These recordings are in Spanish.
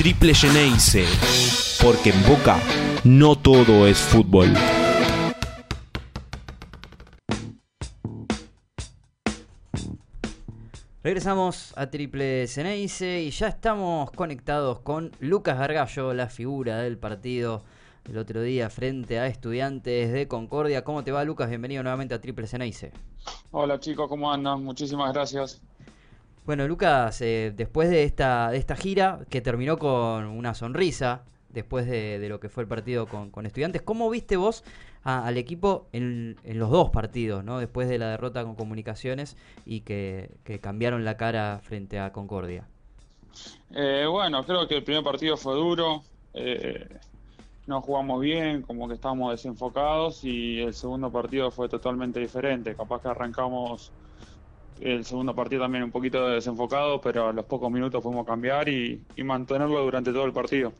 Triple Geneise, porque en Boca no todo es fútbol. Regresamos a Triple Ceneice y ya estamos conectados con Lucas Gargallo, la figura del partido el otro día frente a estudiantes de Concordia. ¿Cómo te va Lucas? Bienvenido nuevamente a Triple Ceneice. Hola chicos, ¿cómo andan? Muchísimas gracias. Bueno Lucas, eh, después de esta, de esta gira que terminó con una sonrisa, después de, lo que fue el partido con, estudiantes, ¿cómo viste vos al equipo en, los dos partidos, ¿no? después de la derrota con comunicaciones y que, cambiaron la cara frente a Concordia? Eh, bueno, creo que el primer partido fue duro. Eh, no jugamos bien, como que estábamos desenfocados y el segundo partido fue totalmente diferente. Capaz que arrancamos el segundo partido también un poquito desenfocado, pero a los pocos minutos pudimos cambiar y, mantenerlo durante todo el partido.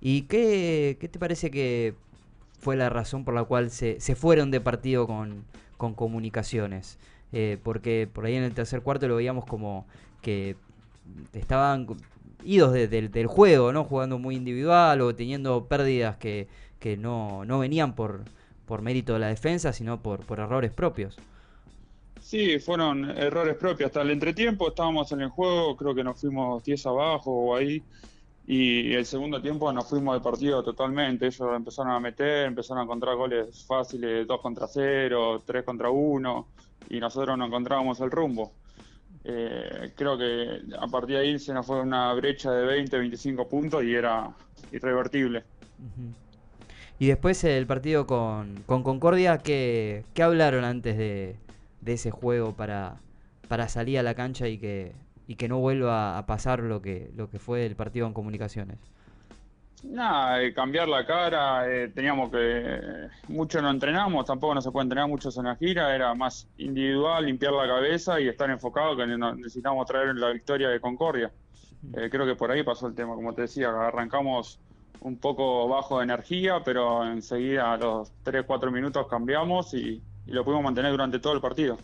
¿Y qué, te parece que fue la razón por la cual se, fueron de partido con, comunicaciones? Eh, porque por ahí en el tercer cuarto lo veíamos como que estaban idos del juego, ¿no? Jugando muy individual o teniendo pérdidas que, no, venían por, por mérito de la defensa, sino por, por errores propios. Sí, fueron errores propios. Hasta el entretiempo estábamos en el juego, creo que nos fuimos 10 abajo o ahí. Y el segundo tiempo nos fuimos de partido totalmente. Ellos empezaron a meter, empezaron a encontrar goles fáciles, 2 contra 0, 3 contra 1, y nosotros no encontrábamos el rumbo. Eh, creo que a partir de ahí se nos fue una brecha de 20, 25 puntos y era irrevertible. Y después el partido con, Concordia, ¿qué, hablaron antes de, ese juego para, para salir a la cancha y que, y que no vuelva a pasar lo que, lo que fue el partido en comunicaciones? Nada, eh, cambiar la cara, eh, teníamos que, mucho no entrenamos, tampoco no se puede entrenar mucho en la gira, era más individual, limpiar la cabeza y estar enfocado que necesitamos traer la victoria de Concordia. Eh, creo que por ahí pasó el tema, como te decía, arrancamos un poco bajo de energía, pero enseguida a los 3-4 minutos cambiamos y, lo pudimos mantener durante todo el partido.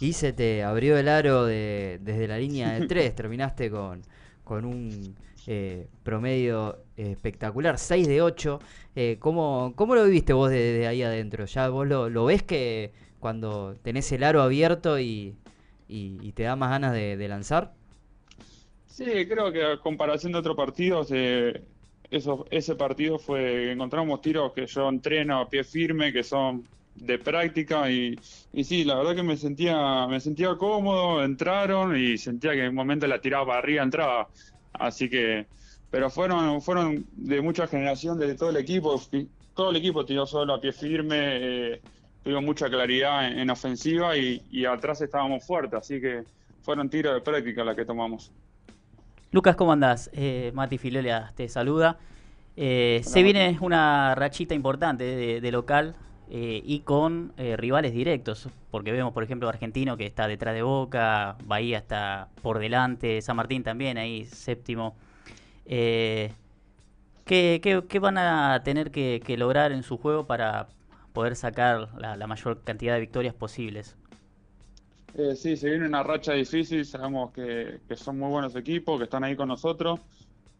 Y se te abrió el aro de, desde la línea de 3, terminaste con, con un eh, promedio espectacular, 6 de 8. Eh, ¿cómo, lo viviste vos desde ahí adentro? ¿Ya vos lo, ves que cuando tenés el aro abierto y, te da más ganas de, lanzar? Sí, creo que a comparación de otros partidos, eh, eso, ese partido fue, encontramos tiros que yo entreno a pie firme, que son de práctica y, y sí, la verdad que me sentía, me sentía cómodo, entraron y sentía que en un momento la tiraba para arriba, entraba. Así que, pero fueron, fueron de mucha generación de todo el equipo. Todo el equipo tiró solo a pie firme, eh, tuvimos mucha claridad en, ofensiva y, atrás estábamos fuertes. Así que fueron tiros de práctica las que tomamos. Lucas, ¿cómo andás? Eh, Mati Filelia te saluda. Eh, se viene una rachita importante de, local eh, y con rivales directos, porque vemos, por ejemplo, Argentino que está detrás de Boca, Bahía está por delante, San Martín también, ahí séptimo. Eh, ¿qué, van a tener que, lograr en su juego para poder sacar la, mayor cantidad de victorias posibles? Eh, sí, se viene una racha difícil, sabemos que, son muy buenos equipos, que están ahí con nosotros.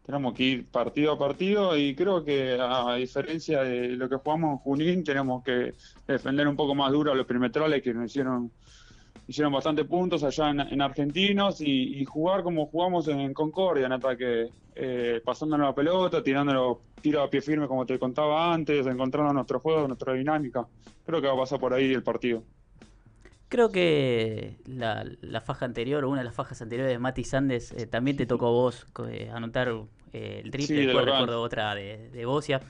Tenemos que ir partido a partido y creo que a diferencia de lo que jugamos en Junín, tenemos que defender un poco más duro a los perimetrales que nos hicieron hicieron bastante puntos allá en, Argentinos y, jugar como jugamos en Concordia, en ataque, eh, pasándonos la pelota, tirándonos tiro a pie firme como te contaba antes, encontrando nuestro juego, nuestra dinámica. Creo que va a pasar por ahí el partido. Creo que la, faja anterior, o una de las fajas anteriores de Mati Sandes, eh, también te tocó a vos eh, anotar el triple, sí, después recuerdo otra de, de Bocia.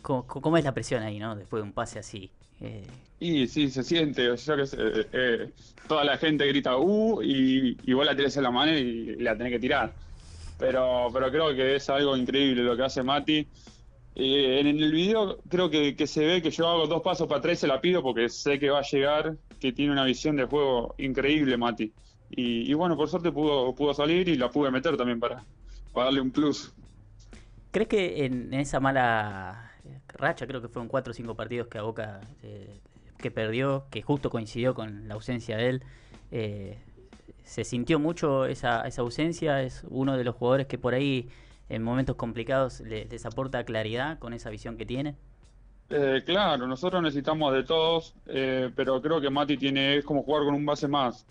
¿cómo, ¿cómo, es la presión ahí, no? Después de un pase así. Eh, y sí, se siente, o sea, que eh, eh, toda la gente grita uh y, y, vos la tenés en la mano y, la tenés que tirar. Pero, pero creo que es algo increíble lo que hace Mati. En el video creo que, se ve que yo hago dos pasos para atrás se la pido porque sé que va a llegar, que tiene una visión de juego increíble Mati. Y, bueno, por suerte pudo, pudo salir y la pude meter también para, darle un plus. ¿Crees que en esa mala racha, creo que fueron cuatro o cinco partidos que a Boca eh, que perdió, que justo coincidió con la ausencia de él. Eh, ¿Se sintió mucho esa ausencia? ¿Es uno de los jugadores que por ahí en momentos complicados le- les aporta claridad con esa visión que tiene? Eh, claro, nosotros necesitamos de todos, eh, pero creo que Mati tiene, es como jugar con un base más.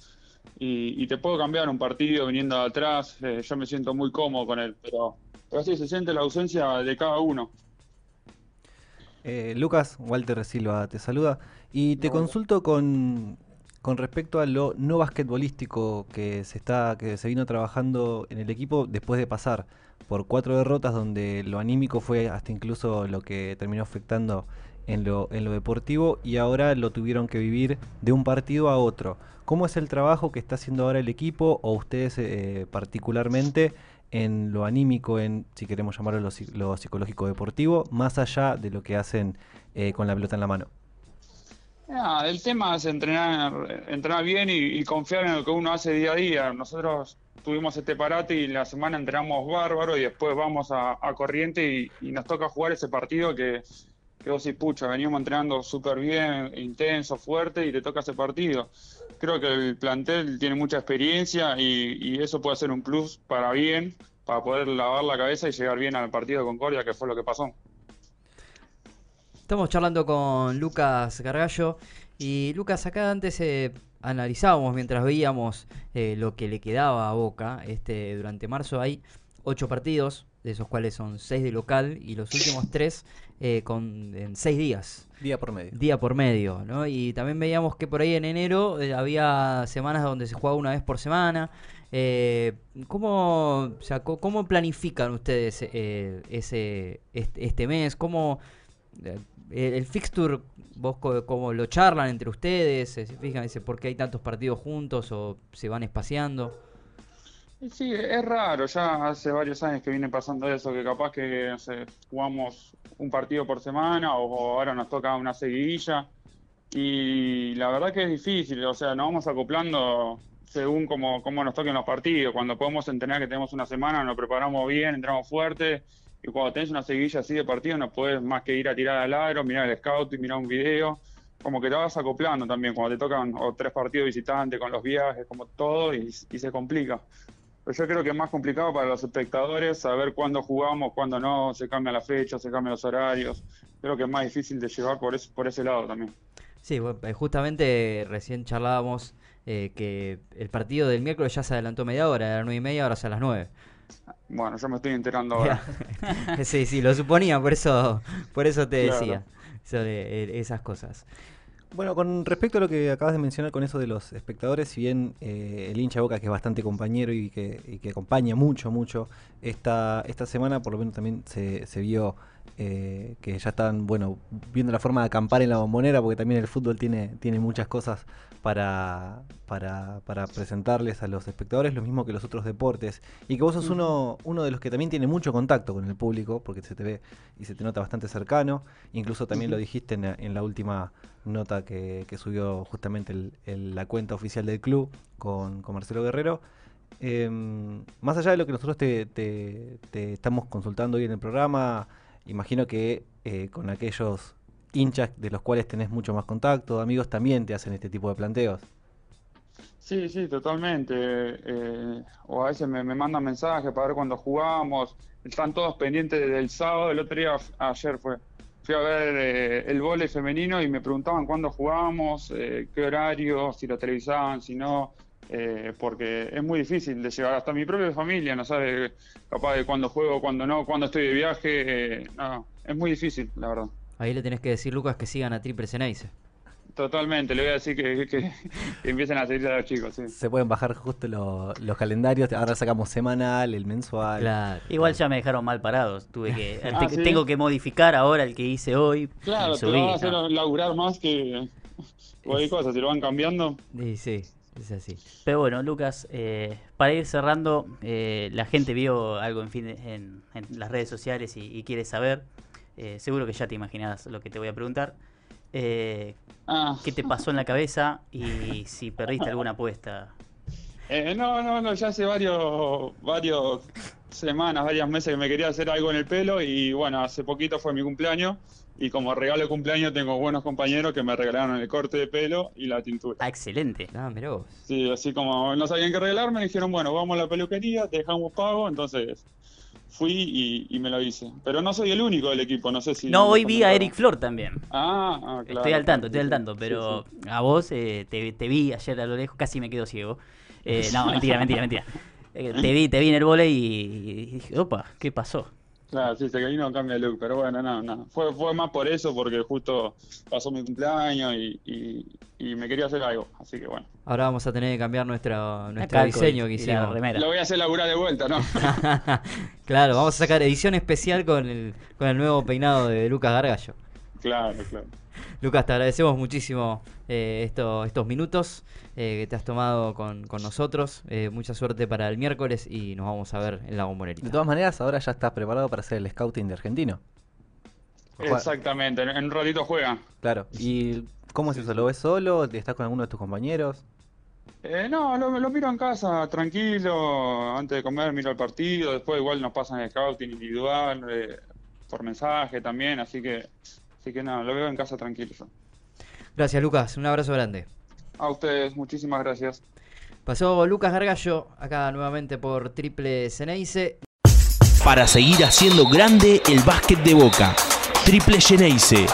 Y, y te puedo cambiar un partido viniendo de atrás, eh, yo me siento muy cómodo con él, pero, pero sí se siente la ausencia de cada uno. Eh, Lucas, Walter Silva te saluda y te consulto con, con respecto a lo no basquetbolístico que se está que se vino trabajando en el equipo después de pasar por cuatro derrotas donde lo anímico fue hasta incluso lo que terminó afectando en lo, en lo deportivo y ahora lo tuvieron que vivir de un partido a otro. ¿Cómo es el trabajo que está haciendo ahora el equipo o ustedes eh, particularmente en lo anímico, en si queremos llamarlo lo, lo psicológico deportivo, más allá de lo que hacen eh, con la pelota en la mano? El tema es entrenar, entrenar bien y, confiar en lo que uno hace día a día. Nosotros tuvimos este parate y la semana entrenamos bárbaro y después vamos a, Corriente y, nos toca jugar ese partido que, que vos pucha, venimos entrenando súper bien, intenso, fuerte y te toca ese partido. Creo que el plantel tiene mucha experiencia y, y eso puede ser un plus para bien, para poder lavar la cabeza y llegar bien al partido de Concordia, que fue lo que pasó. Estamos charlando con Lucas Gargallo y Lucas acá antes eh, analizábamos mientras veíamos eh, lo que le quedaba a Boca. Este durante marzo hay ocho partidos, de esos cuales son seis de local y los últimos tres eh, con en seis días, Día por medio. día por medio, ¿no? Y también veíamos que por ahí en enero había semanas donde se jugaba una vez por semana. ¿cómo, o sea, ¿Cómo planifican ustedes ese este, este mes? ¿Cómo el, el fixture, vos co- cómo lo charlan entre ustedes? Eh, ¿Se por qué hay tantos partidos juntos o se van espaciando? Sí, es raro, ya hace varios años que viene pasando eso, que capaz que no sé, jugamos un partido por semana o, ahora nos toca una seguidilla. Y la verdad que es difícil, o sea, nos vamos acoplando según cómo, cómo nos toquen los partidos. Cuando podemos entrenar que tenemos una semana, nos preparamos bien, entramos fuerte. Y cuando tenés una seguidilla así de partido, no puedes más que ir a tirar al aro, mirar el scout y mirar un video. Como que te vas acoplando también cuando te tocan o tres partidos visitantes con los viajes, como todo, y, se complica. Pero yo creo que es más complicado para los espectadores saber cuándo jugamos, cuándo no, se cambia la fecha, se cambian los horarios. Creo que es más difícil de llevar por ese, lado también. Sí, eh, justamente recién charlábamos eh, que el partido del miércoles ya se adelantó media hora, era nueve y media, ahora a las nueve. Bueno, yo me estoy enterando ahora. sí, sí, lo suponía, por eso, por eso te Claro. decía sobre eh, esas cosas. Bueno, con respecto a lo que acabas de mencionar con eso de los espectadores, si bien eh, el hincha Boca, que es bastante compañero y que, y que acompaña mucho, mucho, esta, esta semana por lo menos también se, se vio eh, que ya están, bueno, viendo la forma de acampar en la bombonera, porque también el fútbol tiene, tiene muchas cosas para, para, para presentarles a los espectadores, lo mismo que los otros deportes, y que vos sos uno, uno de los que también tiene mucho contacto con el público, porque se te ve y se te nota bastante cercano, incluso también lo dijiste en, la- en la última nota que, que subió justamente el- el- la cuenta oficial del club con, con Marcelo Guerrero. Em, más allá de lo que nosotros te, te- te estamos consultando hoy en el programa, imagino que eh, con aquellos hinchas de los cuales tenés mucho más contacto, amigos, también te hacen este tipo de planteos. Sí, sí, totalmente. Eh, o a veces me, mandan mensajes para ver cuándo jugamos. Están todos pendientes del sábado. El otro día, ayer fue, fui a ver eh, el vóley femenino y me preguntaban cuándo jugábamos, eh, qué horario, si lo televisaban, si no. porque es muy difícil de llevar. Hasta mi propia familia no sabe capaz de cuándo juego, cuándo no, cuándo estoy de viaje. no, es muy difícil, la verdad. Ahí le tenés que decir, Lucas, que sigan a Triple Ceneice. Totalmente, le voy a decir que, que- que empiecen a seguir a los chicos. Sí. Se pueden bajar justo lo- los calendarios, ahora sacamos semanal, el mensual. Claro. Igual ya me dejaron mal parados. Tuve que, Ah, te- ¿sí? tengo que modificar ahora el que hice hoy. Claro, te lo subí, van a hacer no. laburar más que cualquier cosa, si lo van cambiando. Y sí, es así. Pero bueno, Lucas, eh, para ir cerrando, eh, la gente vio algo en, fin de- en, en las redes sociales y, y quiere saber. Eh, seguro que ya te imaginas lo que te voy a preguntar. Eh, Ah, ¿Qué te pasó en la cabeza y si perdiste alguna apuesta? eh, no, no, no, ya hace varios, varios semanas, varios meses que me quería hacer algo en el pelo y bueno, hace poquito fue mi cumpleaños y como regalo de cumpleaños tengo buenos compañeros que me regalaron el corte de pelo y la tintura. Ah, excelente. Ah, mirá vos. Sí, así como no sabían qué regalarme, me dijeron, bueno, vamos a la peluquería, te dejamos pago, entonces fui y, y me lo hice. Pero no soy el único del equipo, no sé si... No, hoy vi a. Eric Flor también. Ah, ah, claro. estoy al tanto, estoy al tanto, pero sí. a vos eh, te, te vi ayer a lo lejos, casi me quedo ciego. Eh, no, mentira, mentira, mentira. Eh, te vi, te vi en el volei y, y dije, opa, ¿qué pasó? Claro, sí, se vino cambia de look, pero bueno, no, no. Fue, fue más por eso, porque justo pasó mi cumpleaños y, y, y me quería hacer algo, así que bueno. Ahora vamos a tener que cambiar nuestro, nuestro diseño que hicimos. remera. Lo voy a hacer laburar de vuelta, ¿no? claro, vamos a sacar edición especial con el, con el nuevo peinado de Lucas Gargallo. Claro, claro. Lucas, te agradecemos muchísimo eh, esto- estos minutos eh, que te has tomado con, con nosotros. Eh, mucha suerte para el miércoles y nos vamos a ver en la bombonerita. De todas maneras, ahora ya estás preparado para hacer el scouting de argentino. Exactamente, en, en un ratito juega. Claro. ¿Y cómo es eso? ¿Lo ves solo? ¿Estás con alguno de tus compañeros? Eh, no, lo, lo miro en casa, tranquilo, antes de comer miro el partido, después igual nos pasan el scouting individual, eh, por mensaje también, así que, así que nada, lo veo en casa tranquilo. yo. Gracias, Lucas. Un abrazo grande. A ustedes, muchísimas gracias. Pasó Lucas Gargallo, acá nuevamente por Triple Ceneice. Para seguir haciendo grande el básquet de Boca. Triple Geneise.